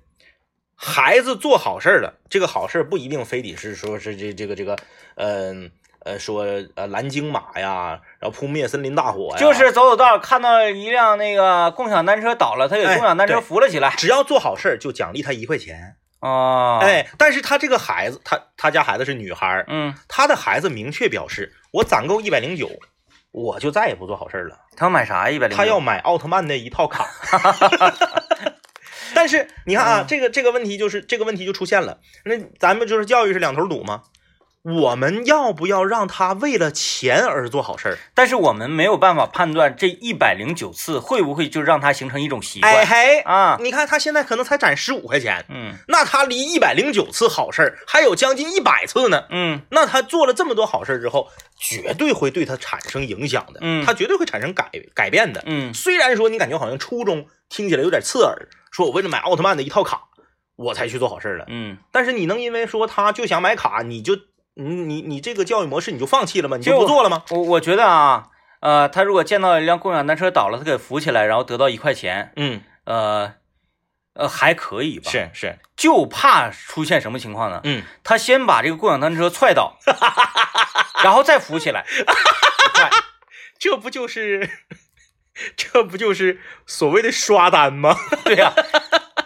孩子做好事儿了，这个好事儿不一定非得是说是这这个这个，嗯呃说呃蓝鲸马呀，然后扑灭森林大火呀，就是走走道看到一辆那个共享单车倒了，他给哎共享单车扶了起来。只要做好事儿就奖励他一块钱。哦，，哎，但是他这个孩子，他他家孩子是女孩儿，嗯，他的孩子明确表示，我攒够一百零九，我就再也不做好事儿了。他要买啥？一百零。他要买奥特曼的一套卡。但是你看啊，嗯这个这个问题就是这个问题就出现了。那咱们就是教育是两头堵吗？我们要不要让他为了钱而做好事儿？但是我们没有办法判断这一百零九次会不会就让他形成一种习惯、哎嘿，啊。你看他现在可能才攒十五块钱，嗯。那他离一百零九次好事儿还有将近一百次呢。嗯。那他做了这么多好事儿之后，绝对会对他产生影响的，嗯。他绝对会产生改改变的。嗯。虽然说你感觉好像初中听起来有点刺耳，说我为了买奥特曼的一套卡，我才去做好事儿了，嗯，但是你能因为说他就想买卡，你就你你你这个教育模式你就放弃了吗？你不做了吗？我我觉得啊，呃，他如果见到一辆共享单车倒了，他给扶起来，然后得到一块钱，嗯，呃呃还可以吧？，是是，就怕出现什么情况呢？嗯，他先把这个共享单车踹倒，然后再扶起来，一块这不就是 这不就是所谓的刷单吗？对呀、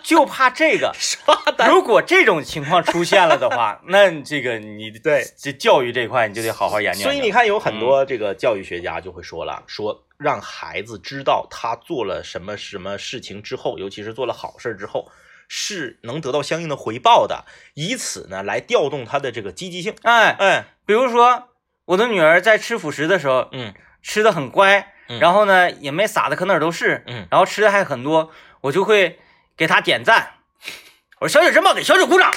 就怕这个。如果这种情况出现了的话，那这个你对这教育这块你就得好好研究研究。所以你看，有很多这个教育学家就会说了，说让孩子知道他做了什么什么事情之后，尤其是做了好事之后，是能得到相应的回报的，以此呢来调动他的这个积极性。哎，哎，比如说我的女儿在吃辅食的时候，嗯吃的很乖，嗯然后呢也没撒的可哪儿都是，嗯然后吃的还很多，我就会给他点赞，我说小九真棒，给小九鼓掌。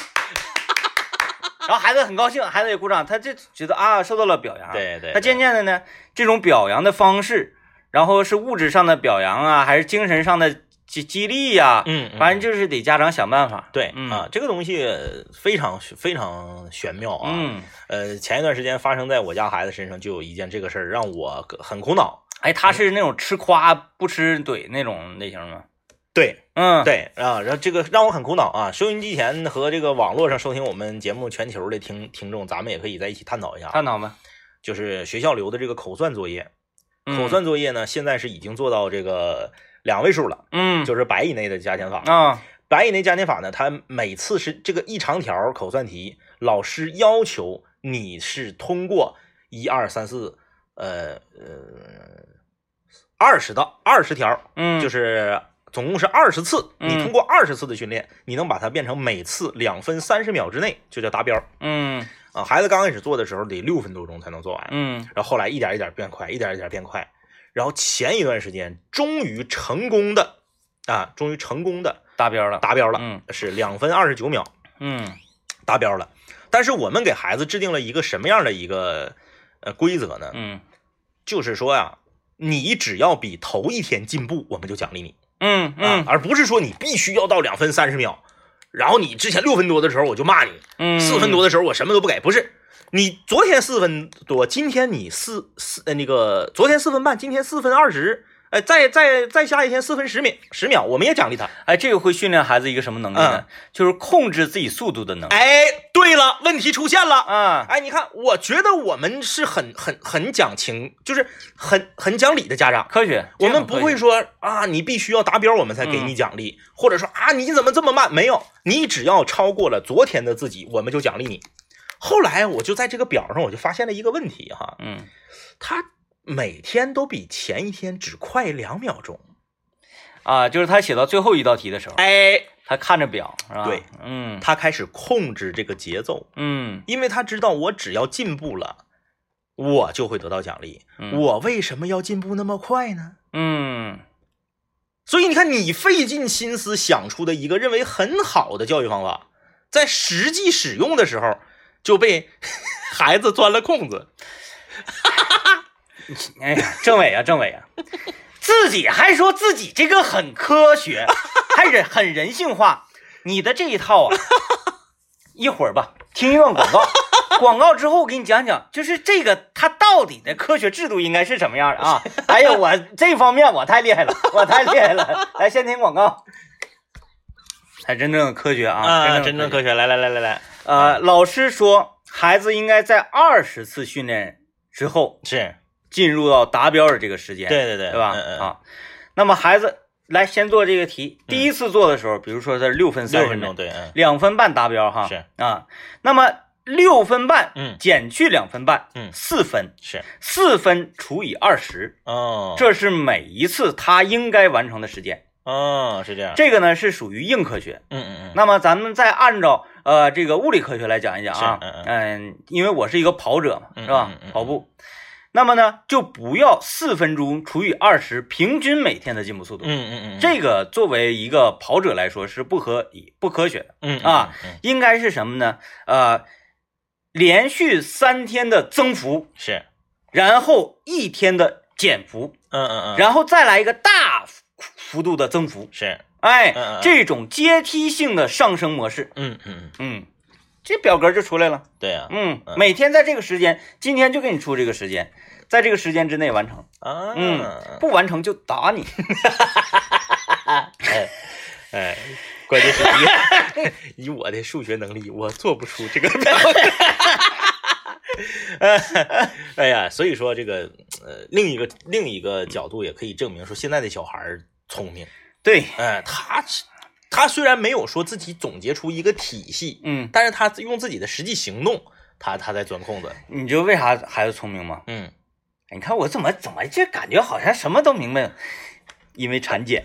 然后孩子很高兴，孩子也鼓掌，他就觉得啊受到了表扬。对对他渐渐的呢，这种表扬的方式，然后是物质上的表扬啊，还是精神上的激激励呀、嗯，嗯反正就是得家长想办法。对、嗯啊，这个东西非常非常玄妙啊。嗯，呃，前一段时间发生在我家孩子身上，就有一件这个事儿让我很苦恼。哎，他是那种吃夸不吃怼那种类型吗？对，嗯，对啊，然后这个让我很苦恼啊！收音机前和这个网络上收听我们节目全球的听听众，咱们也可以在一起探讨一下啊，探讨吗。就是学校留的这个口算作业。嗯口算作业呢，现在是已经做到这个两位数了，嗯，就是百以内的加减法。啊，百以内加减法呢，它每次是这个一长条口算题，老师要求你是通过一二三四，呃呃二十道二十条，嗯，就是总共是二十次，嗯你通过二十次的训练，你能把它变成每次两分三十秒之内就叫达标嗯啊。孩子刚开始做的时候得六分多钟才能做完，嗯然后后来一点一点变快，一点一点变快，然后前一段时间终于成功的啊，终于成功的达标了。达标了，嗯是两分二十九秒嗯达标了。但是我们给孩子制定了一个什么样的一个呃规则呢？嗯就是说呀，你只要比头一天进步，我们就奖励你。嗯啊，嗯而不是说你必须要到两分三十秒，然后你之前六分多的时候我就骂你，嗯，四分多的时候我什么都不给，不是。你昨天四分多，今天你四四呃那个昨天四分半，今天四分二十，哎，再再再下一天四分十秒十秒，我们也奖励他。哎，这个会训练孩子一个什么能力呢？嗯就是控制自己速度的能力。哎，对了，问题出现了。啊，哎，你看，我觉得我们是很很很讲情，就是很很讲理的家长。科学，我们不会说啊，你必须要达标，我们才给你奖励，或者说啊，你怎么这么慢？没有，你只要超过了昨天的自己，我们就奖励你。后来我就在这个表上，我就发现了一个问题哈，嗯他每天都比前一天只快两秒钟。啊，就是他写到最后一道题的时候，哎，他看着表是吧？对，嗯他开始控制这个节奏，嗯因为他知道我只要进步了，我就会得到奖励。嗯我为什么要进步那么快呢？嗯所以你看，你费尽心思想出的一个认为很好的教育方法，在实际使用的时候就被 孩子钻了空子。哎呀，政委啊，政委啊，自自己还说自己这个很科学，还人很人性化。你的这一套啊，一会儿吧，听一段广告，广告之后我给你讲讲，就是这个它到底的科学制度应该是什么样的啊？哎呀，我这方面我太厉害了，我太厉害了。来，先听广告，才真正的科学啊，啊。真正科学，来来来来来，呃，老师说，孩子应该在二十次训练之后是进入到达标的这个时间，对对对，对吧？嗯嗯，啊，那么孩子来先做这个题，第一次做的时候，比如说他是六分三六分钟，，对，嗯。两分半达标哈，是。啊，那么六分半，嗯。减去两分半，嗯。四分，是，四分除以二十，哦，这是每一次他应该完成的时间。哦是这样，这个呢是属于硬科学。嗯嗯嗯，那么咱们再按照呃这个物理科学来讲一讲啊，是嗯嗯，因为我是一个跑者嘛，嗯是吧？嗯嗯嗯？那么呢就不要四分钟除以二十，平均每天的进步速度。嗯嗯嗯，这个作为一个跑者来说是不合理、不科学的，嗯啊，应该是什么呢？呃，连续三天的增幅，是，然后一天的减幅，嗯嗯嗯，然后再来一个大幅幅度的增幅。是，哎这种阶梯性的上升模式，嗯嗯嗯，嗯，这表格就出来了。对呀，嗯嗯，每天在这个时间，今天就给你出这个时间，在这个时间之内完成。啊，嗯，不完成就打你。哎哎，关键是以 以我的数学能力，我做不出这个表格。哎呀，所以说这个呃，另一个另一个角度也可以证明说，现在的小孩聪明。对，哎，他是他虽然没有说自己总结出一个体系，嗯，但是他用自己的实际行动，他他在钻空子。你知道为啥孩子聪明吗？嗯，你看我怎么怎么就感觉好像什么都明白了，因为产检，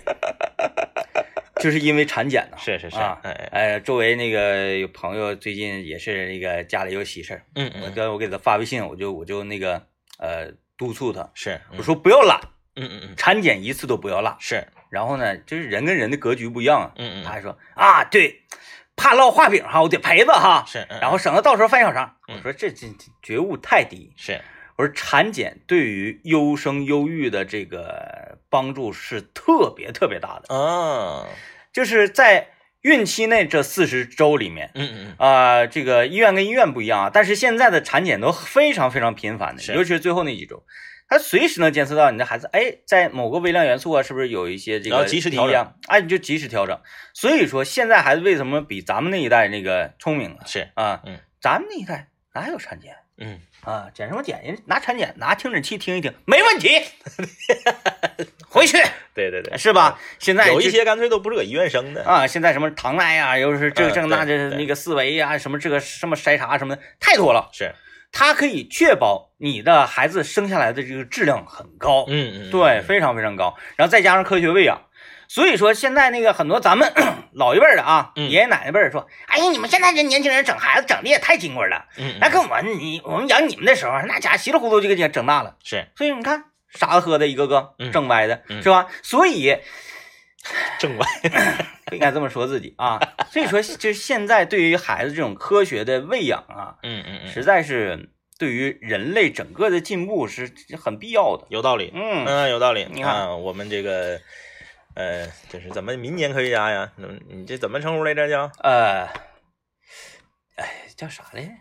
就是因为产检呢。是是是，啊。哎周围那个有朋友最近也是那个家里有喜事儿，我嗯。我，给我给他发微信，我就我就那个呃督促他，是，我说不要懒，嗯嗯嗯，产检一次都不要落。是，然后呢，就是人跟人的格局不一样啊，嗯嗯。他还说啊，对，怕烙画饼哈，我得陪着哈，是，嗯然后省得到时候犯小肠。嗯。我说这这这觉悟太低。是，我说产检对于优生优育的这个帮助是特别特别大的，啊，就是在孕期内这四十周里面。嗯嗯。啊、这个医院跟医院不一样啊，但是现在的产检都非常非常频繁的，是。尤其是最后那几周，它随时能监测到你的孩子，哎，在某个微量元素啊，是不是有一些这个然后及时调整低量，哎，你就及时调整。所以说，现在孩子为什么比咱们那一代那个聪明呢嗯，？是，啊，嗯，咱们那一代哪有产检嗯，啊？检什么检？人拿产检，拿听诊器听一听，没问题，回去对对对，是吧？现在有一些干脆都不是搁医院生的，啊，现在什么糖耐呀，又是这这个那这那个四维呀，什么这个什么筛查什么的，太多了。是，它可以确保你的孩子生下来的这个质量很高，嗯嗯，对，非常非常高。然后再加上科学喂养，所以说现在那个很多咱们 老一辈的啊，嗯。爷爷奶奶辈儿说，哎呀，你们现在这年轻人整孩子整的也太金贵了，嗯，嗯，那跟我们你我们养你们的时候，那家伙稀里糊涂就给你整大了。是。所以你看傻子喝的一个个嗯。正歪的，嗯。是吧？所以 正歪，不应该这么说自己啊。所以说，就是现在对于孩子这种科学的喂养啊，嗯嗯嗯，实在是对于人类整个的进步是很必要的。有道理，嗯，嗯，有道理。你看啊，我们这个，呃，就是怎么民间科学家呀？嗯，你这怎么称呼来着？叫呃，哎，叫啥来着？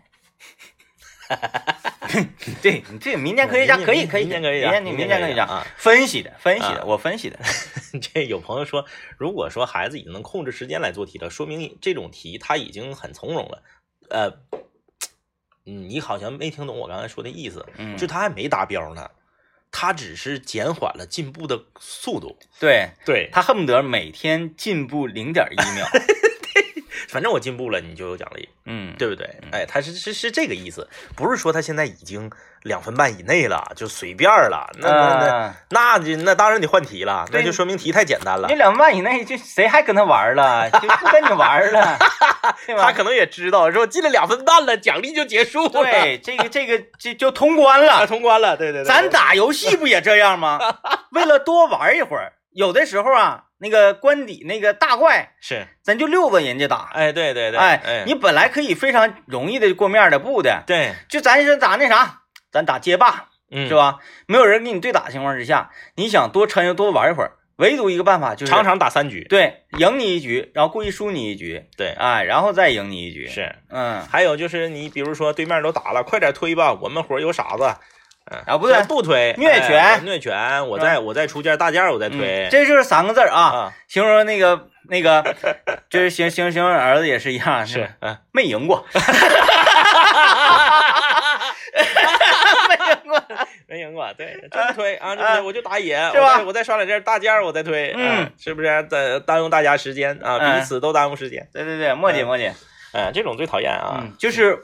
对，你这民间科学家可以可以，民间科学家，民间民间科学家啊。分析的分析的，啊我分析的。这有朋友说，如果说孩子已经能控制时间来做题了，说明这种题他已经很从容了。呃，嗯你好像没听懂我刚才说的意思，嗯，就他还没达标呢，他只是减缓了进步的速度。对对，他恨不得每天进步零点一秒。反正我进步了，你就有奖励，嗯，对不对？哎，他是是是这个意思，不是说他现在已经两分半以内了，就随便了。那那那啊那就那当然得换题了，那就说明题太简单了你。两分半以内，就谁还跟他玩了？就不跟你玩了，对吧？他可能也知道，说进了两分半了，奖励就结束了，对这个这个就就通关啊，了。通关了。对对对，咱打游戏不也这样吗？为了多玩一会儿，有的时候啊，那个官邸那个大怪，是，咱就六个人家打。哎，对对对，哎哎，，你本来可以非常容易的过面的，不的，对，就咱是打那啥，咱打街霸，嗯，是？吧？没有人跟你对打的情况之下，你想多抻悠多玩一会儿，唯独一个办法就是常常打三局，对赢你一局，然后故意输你一局，对，哎，然后再赢你一局。，是。嗯，还有就是你比如说对面都打了，快点推吧，我们伙有傻子，嗯啊不对不推，虐拳虐拳，我再我再出件大件儿，我再推嗯，这就是三个字儿啊，啊，形容那个那个，就是形形形容儿子也是一样，是，嗯，没赢过，没赢过。没赢过，对，这么推啊，我就打野，是吧我再刷两件大件儿，我再推，嗯，是不是？再耽误大家时间啊，嗯彼此都耽误时间，对对对，墨迹嗯墨迹，哎，这种最讨厌啊，嗯，就是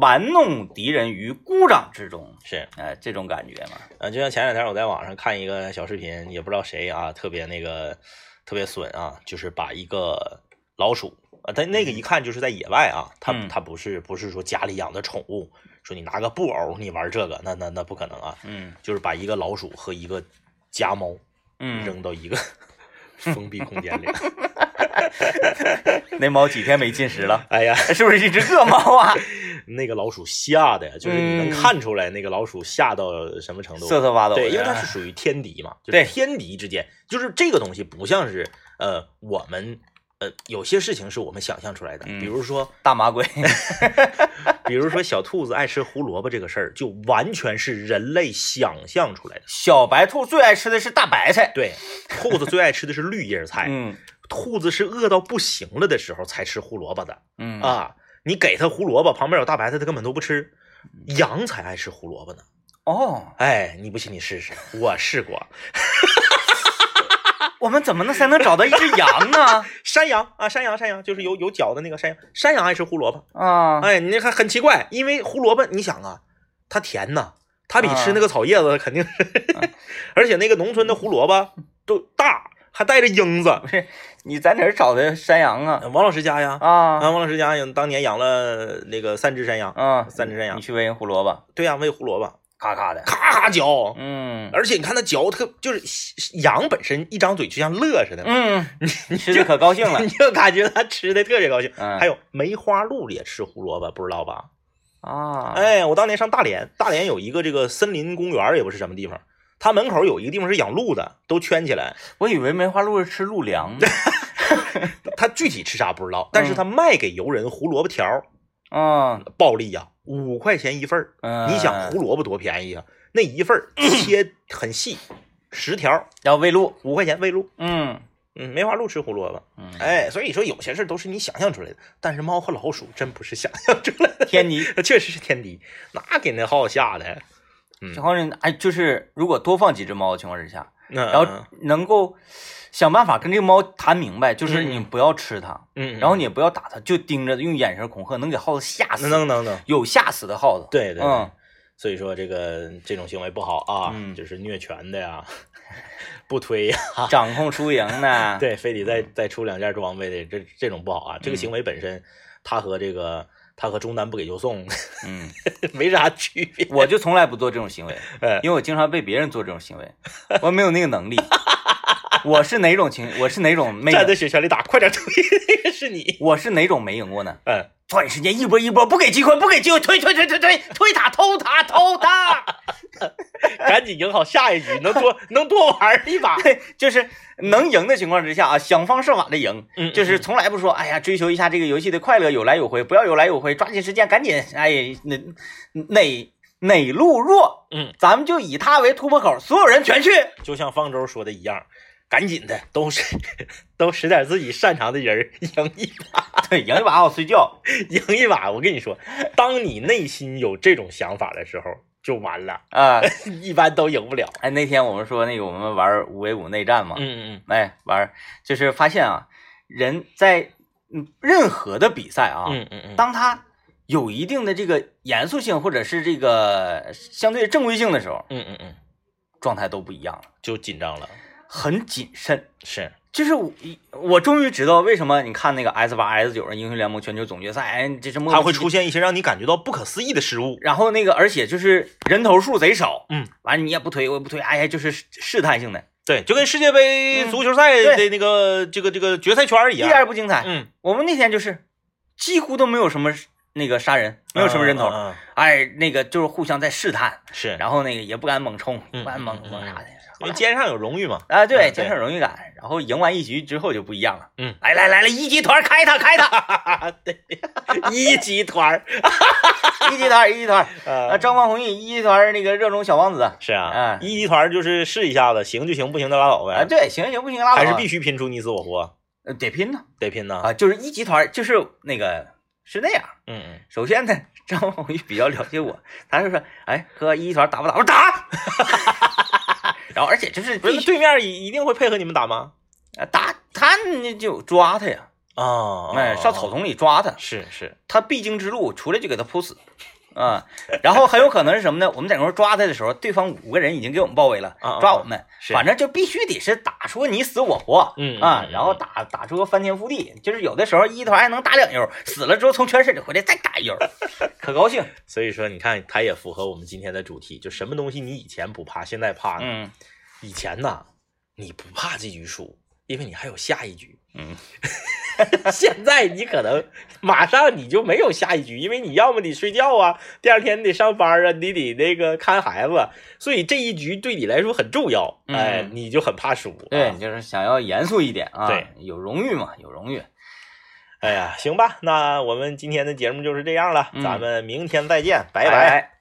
玩弄敌人于股掌之中，是，哎，这种感觉嘛。啊，就像前两天我在网上看一个小视频，也不知道谁啊，特别那个特别损啊，就是把一个老鼠啊，但那个一看就是在野外啊，他嗯。他不是不是说家里养的宠物，说你拿个布偶你玩这个，那那那不可能啊，嗯。就是把一个老鼠和一个家猫嗯，扔到一个 封闭空间里，那猫几天没进食了，哎呀，是不是一只饿猫啊？那个老鼠吓的呀，就是你能嗯看出来那个老鼠吓到什么程度，瑟瑟发抖。对，因为它是属于天敌嘛，就对是天敌之间，就是这个东西不像是呃我们呃有些事情是我们想象出来的，嗯比如说大马鬼。比如说小兔子爱吃胡萝卜这个事儿，就完全是人类想象出来的。小白兔最爱吃的是大白菜。对，兔子最爱吃的是绿叶菜，嗯兔子是饿到不行了的时候才吃胡萝卜的嗯，啊。你给它胡萝卜，旁边有大白菜，它根本都不吃。羊才爱吃胡萝卜呢。哦，哎，你不信你试试，我试过。我们怎么能才能找到一只羊呢？山羊啊，山羊，山羊就是有有脚的那个山羊，山羊爱吃胡萝卜。啊，哎，你看很奇怪，因为胡萝卜，你想啊，它甜呐，它比吃那个草叶子肯定是，而且那个农村的胡萝卜都大，还带着英子。不是你在哪儿找的山羊啊？王老师家呀，啊，啊王老师家养当年养了那个三只山羊，啊，三只山羊你，去喂人胡萝卜，对呀、喂胡萝卜，咔咔的。咔咔嚼。嗯而且你看它嚼特，就是羊本身一张嘴就像乐似的，嗯，你吃的可高兴了 你就感觉它吃的特别高兴。嗯还有梅花鹿也吃胡萝卜，不知道吧？啊！哎，我当年上大连，大连有一个这个森林公园，也不是什么地方，它门口有一个地方是养鹿的，都圈起来。我以为梅花鹿是吃鹿粮呢。它具体吃啥不知道，但是他卖给游人胡萝卜条儿，嗯暴利呀、五块钱一份儿。嗯，你想胡萝卜多便宜啊？那一份儿 切很细，十条要喂鹿？五块钱喂鹿。嗯嗯，梅花鹿吃胡萝卜。嗯，哎，所以说有些事儿都是你想象出来的，但是猫和老鼠真不是想象出来的，天敌。确实是天敌，那给那耗子吓的。嗯然后呢，哎，就是如果多放几只猫的情况之下，那然后能够想办法跟这个猫谈明白，就是嗯你不要吃它，嗯，然后你也不要打它，就盯着用眼神恐吓，能给耗子吓死。能能能，有吓死的耗子。对对，嗯，所以说这个这种行为不好啊，嗯就是虐犬的呀，不推呀，掌控输赢呢？对，非得再再出两件装备的，这这种不好啊。这个行为本身，它和这个它和中单不给就送嗯，没啥区别。我就从来不做这种行为，嗯因为我经常被别人做这种行为，我没有那个能力。我是哪种情？我是哪种 没？站在雪圈里打，快点推，那个是你。我是哪种没赢过呢？嗯，抓紧时间，一波一波，不给机会，不给机会，推推推推推，推塔，偷塔，偷塔。赶紧赢好下一局，能多 能多玩一把。就是能赢的情况之下啊，想方设法的赢，嗯就是从来不说，哎呀，追求一下这个游戏的快乐，有来有回，不要有来有回，抓紧时间，赶紧，哎，哪哪哪路弱，嗯，咱们就以他为突破口，所有人全去。就像方舟说的一样，赶紧的，都是都使点自己擅长的人儿赢一把，对，赢一把我睡觉。赢一把。我跟你说，当你内心有这种想法的时候，就完了，啊，一般都赢不了。哎，那天我们说那个我们玩五 v 五内战嘛，嗯嗯哎，玩就是发现啊，人在嗯任何的比赛啊，嗯嗯嗯，当他有一定的这个严肃性或者是这个相对正规性的时候，嗯嗯嗯，状态都不一样了，就紧张了。很谨慎。是，就是我，我终于知道为什么你看那个 S 八、S 九的英雄联盟全球总决赛，哎，这是莫它会出现一些让你感觉到不可思议的失误。然后那个，而且就是人头数贼少，嗯，完了你也不推，我也不推，哎呀，就是试探性的，对，就跟世界杯嗯足球赛的那个这个这个决赛圈一样一。点也不精彩。嗯，我们那天就是几乎都没有什么那个杀人，没有什么人头，嗯嗯嗯哎，那个就是互相在试探，是，然后那个也不敢猛冲，嗯不敢猛猛啥的。因为肩上有荣誉嘛。啊，对，嗯肩上荣誉感，然后赢完一局之后就不一样了。嗯，来来来了，一级团开他开他，对，一级团儿，一级团一级团，啊，呃，张方宏毅一级团那个热衷小王子，是啊哎，一级团儿就是试一下子，行就行，不行就拉倒呗啊，对，行行不行拉倒，还是必须拼出你死我活，呃得拼呢得拼呐。啊，就是一级团就是那个是那样。嗯嗯，首先呢，张方弘毅比较了解我，他就说，哎哥，一级团打不打？我说打。然后而且就是不是对面一一定会配合你们打吗？啊打他那就抓他呀，啊，哎，上草丛里抓他，是是，他必经之路，出来就给他扑死。啊，然后很有可能是什么呢？我们在那块抓他的时候，对方五个人已经给我们包围了抓我们，是反正就必须得是打出你死我活，嗯嗯，啊然后打打出个翻天覆地，就是有的时候一团还能打两悠，死了之后从泉水里回来再打一悠，可高兴。所以说你看，他也符合我们今天的主题，就什么东西你以前不怕，现在怕呢？嗯以前呐，你不怕这局输，因为你还有下一局。嗯，现在你可能马上你就没有下一局，因为你要么得睡觉啊，第二天你得上班啊，你得那个看孩子，所以这一局对你来说很重要。嗯哎，你就很怕输。对，啊就是想要严肃一点啊，对，有荣誉嘛，有荣誉。哎呀，行吧，那我们今天的节目就是这样了，嗯咱们明天再见，拜拜拜